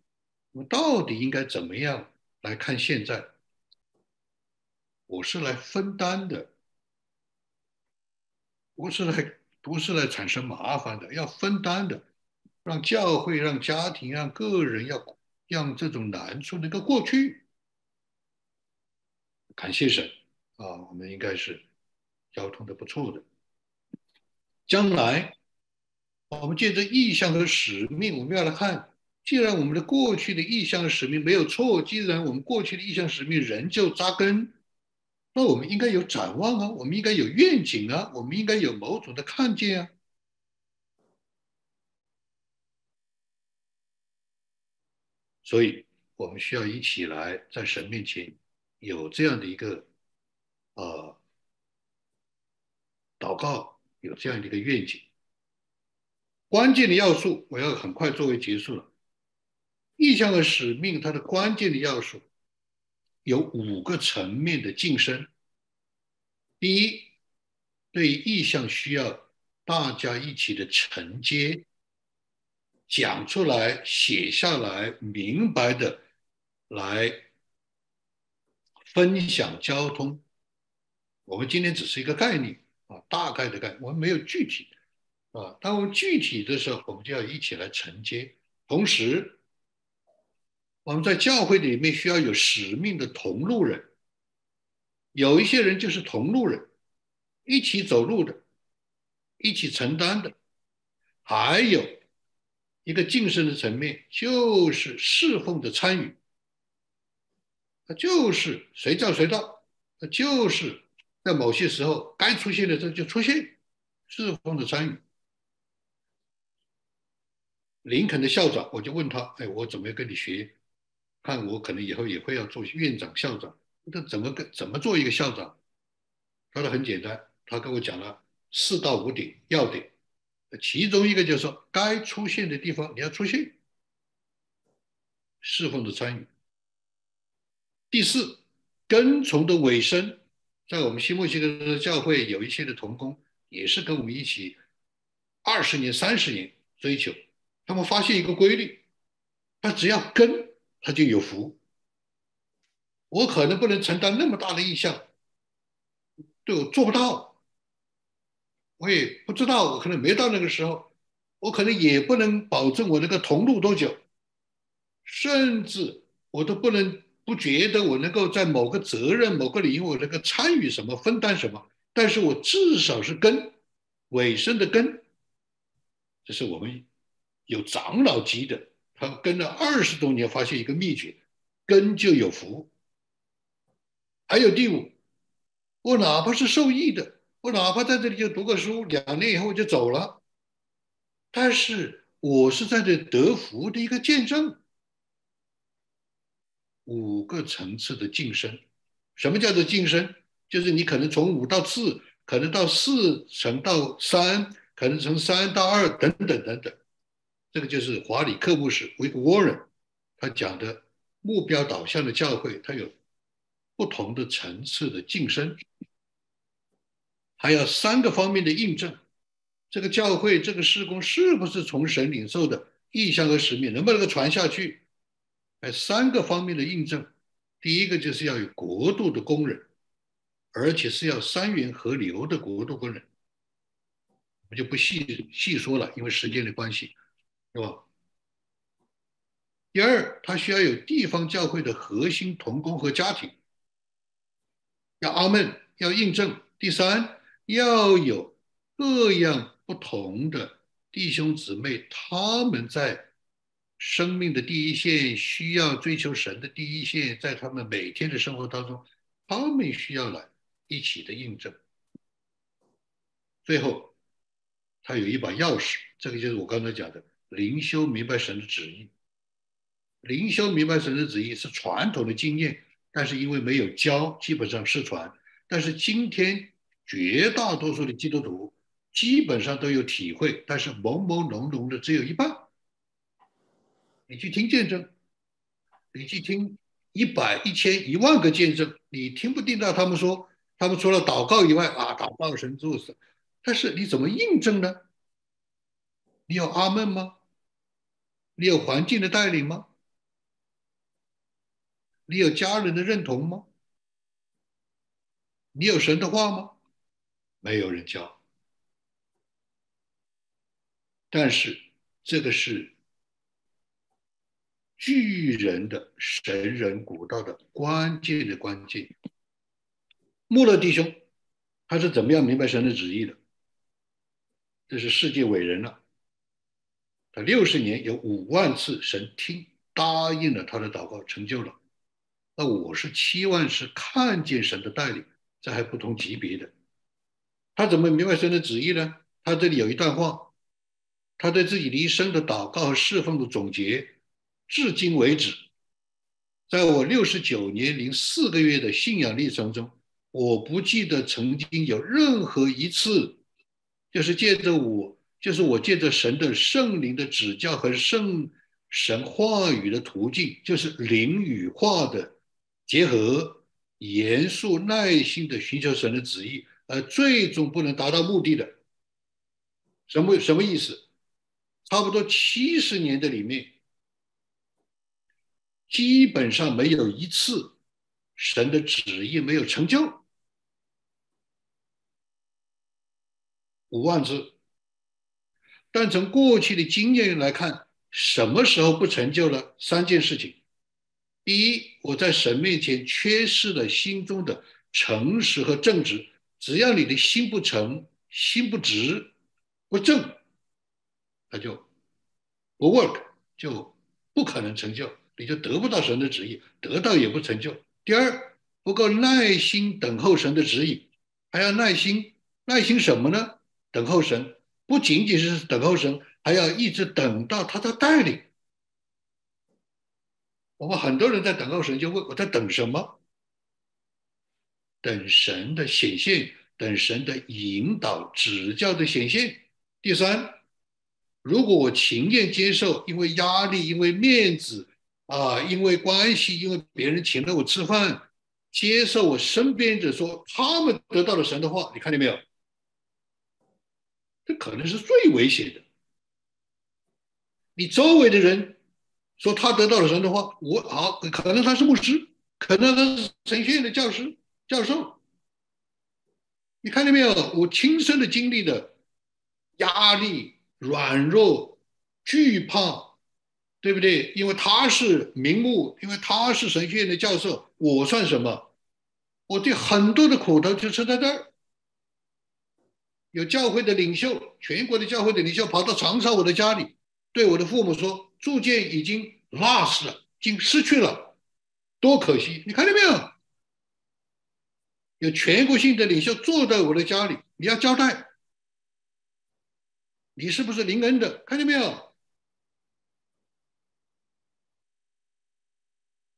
我们到底应该怎么样来看现在？我是来分担的，不是来。不是来产生麻烦的，要分担的，让教会、让家庭、让个人，要让这种难处能够过去。感谢神啊，我们应该是交通的不错的。将来我们借着意向和使命，我们要来看，既然我们的过去的意向和使命没有错，既然我们过去的意向使命仍旧扎根。那我们应该有展望啊，我们应该有愿景啊，我们应该有某种的看见啊。所以，我们需要一起来在神面前有这样的一个呃祷告，有这样的一个愿景。关键的要素，我要很快作为结束了。意向和使命，它的关键的要素有五个层面的晋升。第一，对意向需要大家一起的承接，讲出来、写下来、明白的来分享、交通。我们今天只是一个概念啊，大概的概念，我们没有具体。啊，当我们具体的时候，我们就要一起来承接。同时，我们在教会里面需要有使命的同路人，有一些人就是同路人，一起走路的，一起承担的。还有一个晋升的层面，就是侍奉的参与，他就是随叫随到，他就是在某些时候该出现的时候就出现，侍奉的参与。林肯的校长，我就问他：“哎，我怎么跟你学？看我可能以后也会要做院长、校长，那怎么跟怎么做一个校长？”他说：“很简单，他跟我讲了四到五点要点，其中一个就是说，该出现的地方你要出现，侍奉的参与。第四，跟从的尾声，在我们新墨西哥的教会有一些的童工，也是跟我们一起二十年、三十年追求。”他们发现一个规律，他只要跟，他就有福。我可能不能承担那么大的意向，对我做不到，我也不知道，我可能没到那个时候，我可能也不能保证我那个同路多久，甚至我都不能不觉得我能够在某个责任、某个领域我能够参与什么、分担什么，但是我至少是根，尾声的根，这是我们。有长老级的，他跟了二十多年，发现一个秘诀，跟就有福。还有第五，我哪怕是受益的，我哪怕在这里就读个书，两年以后我就走了，但是我是在这德福的一个见证。五个层次的晋升，什么叫做晋升？就是你可能从五到四，可能到四层到三，可能从三到二，等等等等。这个就是华里克牧师 （Wick Warren） 他讲的目标导向的教会，它有不同的层次的晋升，还有三个方面的印证：这个教会、这个施工是不是从神领受的意向和使命，能不能够传下去？哎，三个方面的印证。第一个就是要有国度的工人，而且是要三元合流的国度工人，我就不细细说了，因为时间的关系。是吧？第二，他需要有地方教会的核心同工和家庭，要阿门，要印证。第三，要有各样不同的弟兄姊妹，他们在生命的第一线，需要追求神的第一线，在他们每天的生活当中，他们需要来一起的印证。最后，他有一把钥匙，这个就是我刚才讲的。灵修明白神的旨意，灵修明白神的旨意是传统的经验，但是因为没有教，基本上失传。但是今天绝大多数的基督徒基本上都有体会，但是朦朦胧胧的只有一半。你去听见证，你去听一百、一千、一万个见证，你听不听到他们说，他们除了祷告以外啊，祷告神做事，但是你怎么印证呢？你有阿门吗？你有环境的带领吗？你有家人的认同吗？你有神的话吗？没有人教。但是这个是巨人的神人古道的关键的关键。穆勒弟兄他是怎么样明白神的旨意的？这是世界伟人了。他六十年有五万次神听答应了他的祷告成就了，那我是七万次看见神的带领，这还不同级别的。他怎么明白神的旨意呢？他这里有一段话，他对自己的一生的祷告和侍奉的总结，至今为止，在我六十九年零四个月的信仰历程中，我不记得曾经有任何一次，就是借着我，就是我借着神的圣灵的指教和圣神话语的途径，就是灵与话的结合，严肃耐心的寻求神的旨意，而最终不能达到目的的。什么什么意思？差不多七十年的里面。基本上没有一次神的旨意没有成就，五万字。但从过去的经验来看，什么时候不成就了？三件事情：第一，我在神面前缺失了心中的诚实和正直。只要你的心不诚、心不直、不正，那就不 work，就不可能成就。你就得不到神的旨意，得到也不成就。第二，不够耐心等候神的指引，还要耐心，耐心什么呢？等候神，不仅仅是等候神，还要一直等到他的带领。我们很多人在等候神，就问我在等什么？等神的显现，等神的引导、指教的显现。第三，如果我情愿接受，因为压力，因为面子。啊，因为关系，因为别人请了我吃饭，接受我身边的说他们得到了神的话，你看见没有？这可能是最危险的。你周围的人说他得到了神的话，我好可能他是牧师，可能他是神学院的教师、教授。你看见没有？我亲身的经历的压力、软弱、惧怕。对不对？因为他是名目，因为他是神学院的教授，我算什么？我对很多的苦头就吃在这儿。有教会的领袖，全国的教会的领袖跑到长沙我的家里，对我的父母说：“铸件已经 lost 了，已经失去了，多可惜！”你看见没有？有全国性的领袖坐在我的家里，你要交代，你是不是林恩的？看见没有？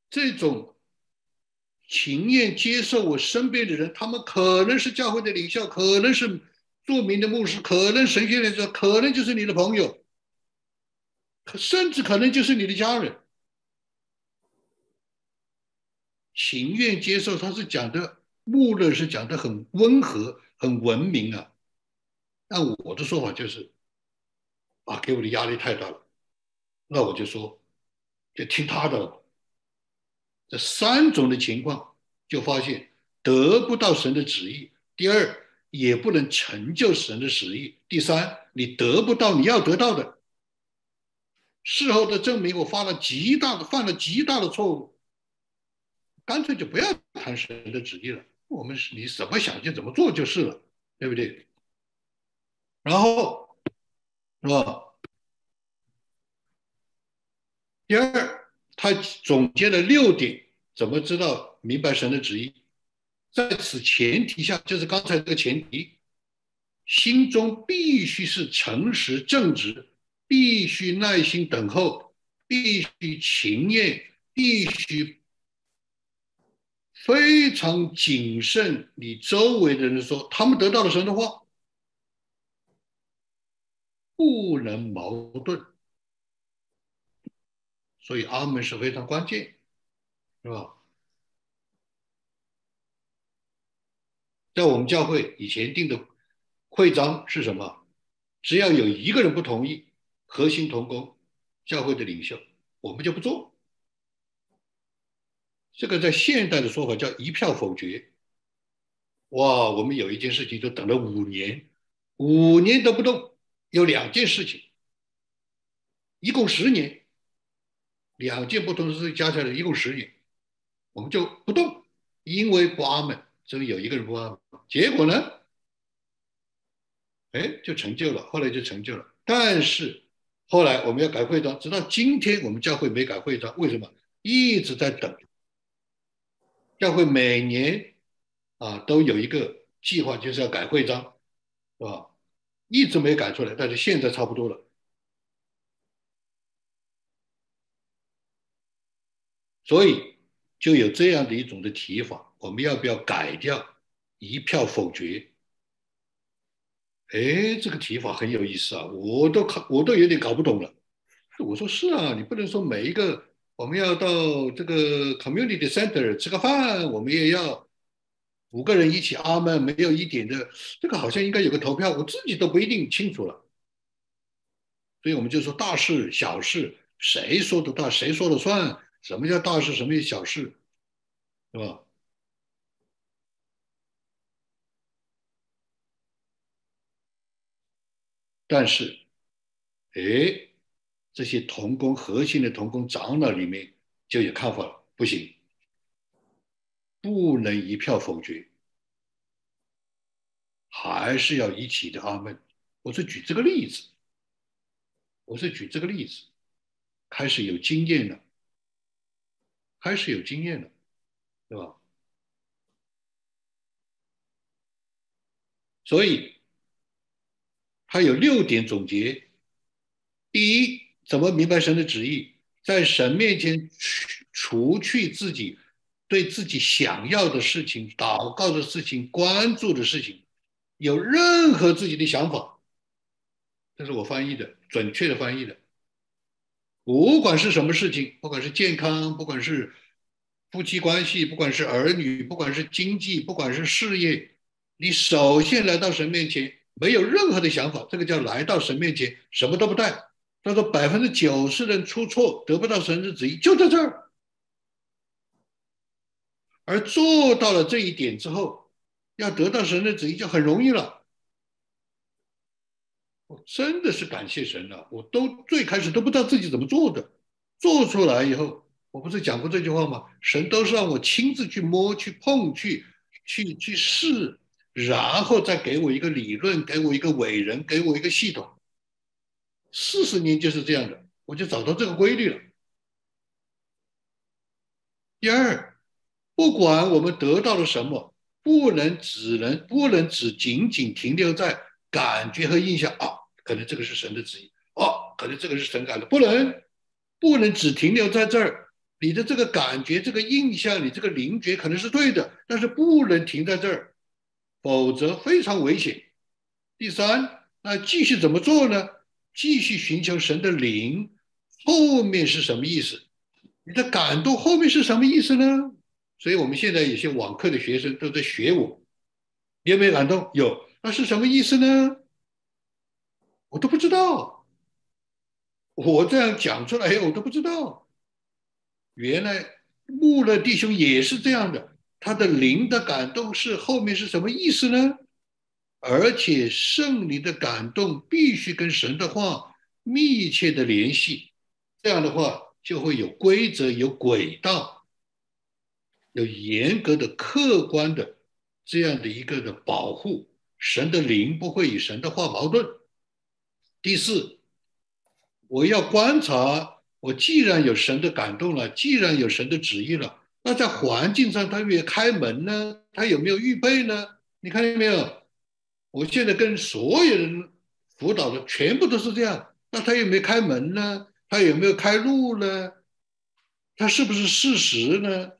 这种情愿接受我身边的人，他们可能是教会的领袖，可能是著名的牧师，可能神学院说，可能就是你的朋友，可甚至可能就是你的家人。情愿接受，他是讲的，穆勒是讲的很温和、很文明啊。但我的说法就是，啊，给我的压力太大了，那我就说，就听他的了。这三种的情况，就发现得不到神的旨意；第二，也不能成就神的旨意；第三，你得不到你要得到的。事后的证明，我犯了极大的犯了极大的错误，干脆就不要谈神的旨意了。我们是你怎么想就怎么做就是了，对不对？然后是吧？第二。他总结了六点，怎么知道明白神的旨意？在此前提下，就是刚才这个前提，心中必须是诚实正直，必须耐心等候，必须勤业，必须非常谨慎。你周围的人说他们得到了神的话，不能矛盾。所以阿门是非常关键，是吧？在我们教会以前定的会章是什么？只要有一个人不同意，核心同工、教会的领袖，我们就不做。这个在现代的说法叫一票否决。哇，我们有一件事情就等了五年，五年都不动。有两件事情，一共十年。两件不同的事情加起来一共十年，我们就不动，因为不阿门，所以有一个人不阿门。结果呢，哎，就成就了，后来就成就了。但是后来我们要改会章，直到今天我们教会没改会章，为什么？一直在等。教会每年啊都有一个计划，就是要改会章，是吧？一直没改出来，但是现在差不多了。所以就有这样的一种的提法，我们要不要改掉一票否决？哎，这个提法很有意思啊，我都看我都有点搞不懂了。我说是啊，你不能说每一个我们要到这个 community center 吃个饭，我们也要五个人一起阿门，没有一点的这个好像应该有个投票，我自己都不一定清楚了。所以我们就说大事小事，谁说的大，谁说了算？什么叫大事？什么叫小事？是吧？但是，哎，这些同工核心的同工长老里面就有看法了，不行，不能一票否决，还是要一起的阿门。我是举这个例子，我是举这个例子，开始有经验了。开始有经验了，对吧？所以他有六点总结：第一，怎么明白神的旨意？在神面前除除去自己对自己想要的事情、祷告的事情、关注的事情，有任何自己的想法，这是我翻译的，准确的翻译的。不管是什么事情，不管是健康，不管是夫妻关系，不管是儿女，不管是经济，不管是事业，你首先来到神面前，没有任何的想法，这个叫来到神面前，什么都不带。他说百分之九十人出错，得不到神的旨意，就在这儿。而做到了这一点之后，要得到神的旨意就很容易了。我真的是感谢神了，我都最开始都不知道自己怎么做的，做出来以后，我不是讲过这句话吗？神都是让我亲自去摸、去碰、去去去试，然后再给我一个理论，给我一个伟人，给我一个系统。四十年就是这样的，我就找到这个规律了。第二，不管我们得到了什么，不能只能不能只仅仅停留在感觉和印象啊。可能这个是神的旨意哦，可能这个是神感的，不能，不能只停留在这儿。你的这个感觉、这个印象、你这个灵觉可能是对的，但是不能停在这儿，否则非常危险。第三，那继续怎么做呢？继续寻求神的灵，后面是什么意思？你的感动后面是什么意思呢？所以我们现在有些网课的学生都在学我，有没有感动？有，那是什么意思呢？我都不知道，我这样讲出来，我都不知道。原来穆勒弟兄也是这样的，他的灵的感动是后面是什么意思呢？而且圣灵的感动必须跟神的话密切的联系，这样的话就会有规则、有轨道、有严格的、客观的这样的一个的保护，神的灵不会与神的话矛盾。第四，我要观察。我既然有神的感动了，既然有神的旨意了，那在环境上，他有没有开门呢？他有没有预备呢？你看见没有？我现在跟所有人辅导的全部都是这样。那他有没有开门呢？他有没有开路呢？他是不是事实呢？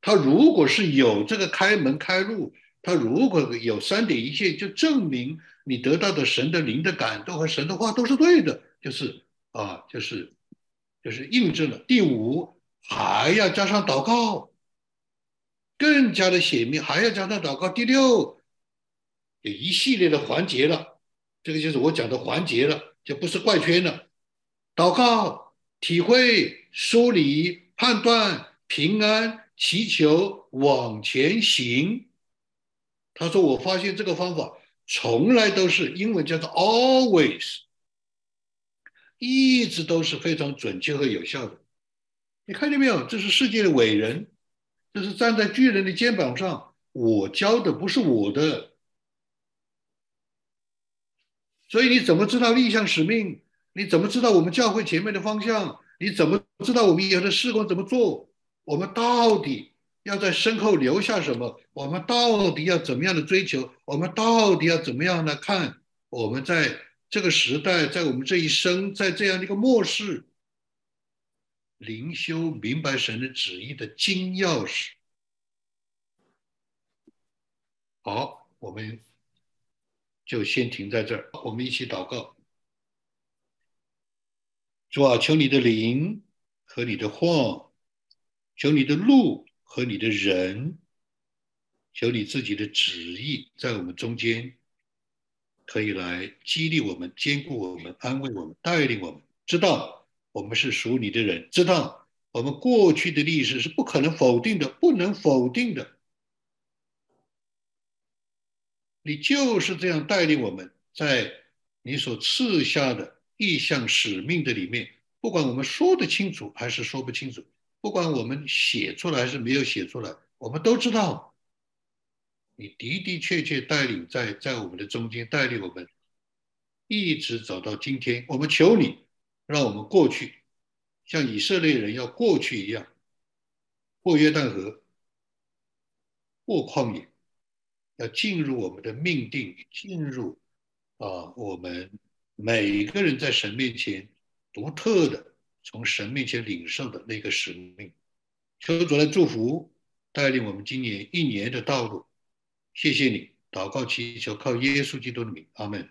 他如果是有这个开门开路。他如果有三点一线，就证明你得到的神的灵的感动和神的话都是对的，就是啊，就是就是印证了。第五还要加上祷告，更加的显明，还要加上祷告。第六有一系列的环节了，这个就是我讲的环节了，就不是怪圈了。祷告、体会、梳理、判断、平安、祈求、往前行。他说：“我发现这个方法从来都是英文叫做 always，一直都是非常准确和有效的。你看见没有？这是世界的伟人，就是站在巨人的肩膀上。我教的不是我的，所以你怎么知道立项使命？你怎么知道我们教会前面的方向？你怎么知道我们以后的事工怎么做？我们到底？”要在身后留下什么？我们到底要怎么样的追求？我们到底要怎么样的看？我们在这个时代，在我们这一生，在这样的一个末世，灵修明白神的旨意的金钥匙。好，我们就先停在这儿。我们一起祷告：主啊，求你的灵和你的话，求你的路和你的人，求你自己的旨意在我们中间，可以来激励我们、兼顾我们、安慰我们、带领我们，知道我们是属你的人，知道我们过去的历史是不可能否定的，不能否定的。你就是这样带领我们，在你所赐下的意向使命的里面，不管我们说得清楚还是说不清楚，不管我们写出来还是没有写出来，我们都知道，你的的确确带领在在我们的中间，带领我们一直走到今天。我们求你，让我们过去，像以色列人要过去一样，过约旦河，过旷野。要进入我们的命定，进入啊，我们每个人在神面前独特的从神面前领受的那个使命。求主来祝福，带领我们今年一年的道路。谢谢你，祷告祈求，靠耶稣基督的名，阿门。